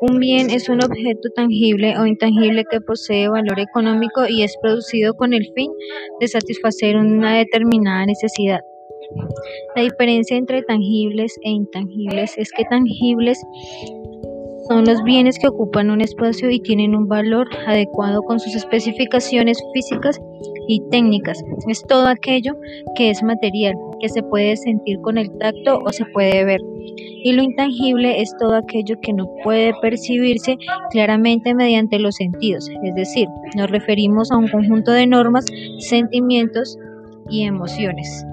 Un bien es un objeto tangible o intangible que posee valor económico y es producido con el fin de satisfacer una determinada necesidad. La diferencia entre tangibles e intangibles es que tangibles son los bienes que ocupan un espacio y tienen un valor adecuado con sus especificaciones físicas y técnicas. Es todo aquello que es material, que se puede sentir con el tacto o se puede ver. Y lo intangible es todo aquello que no puede percibirse claramente mediante los sentidos. Es decir, nos referimos a un conjunto de normas, sentimientos y emociones.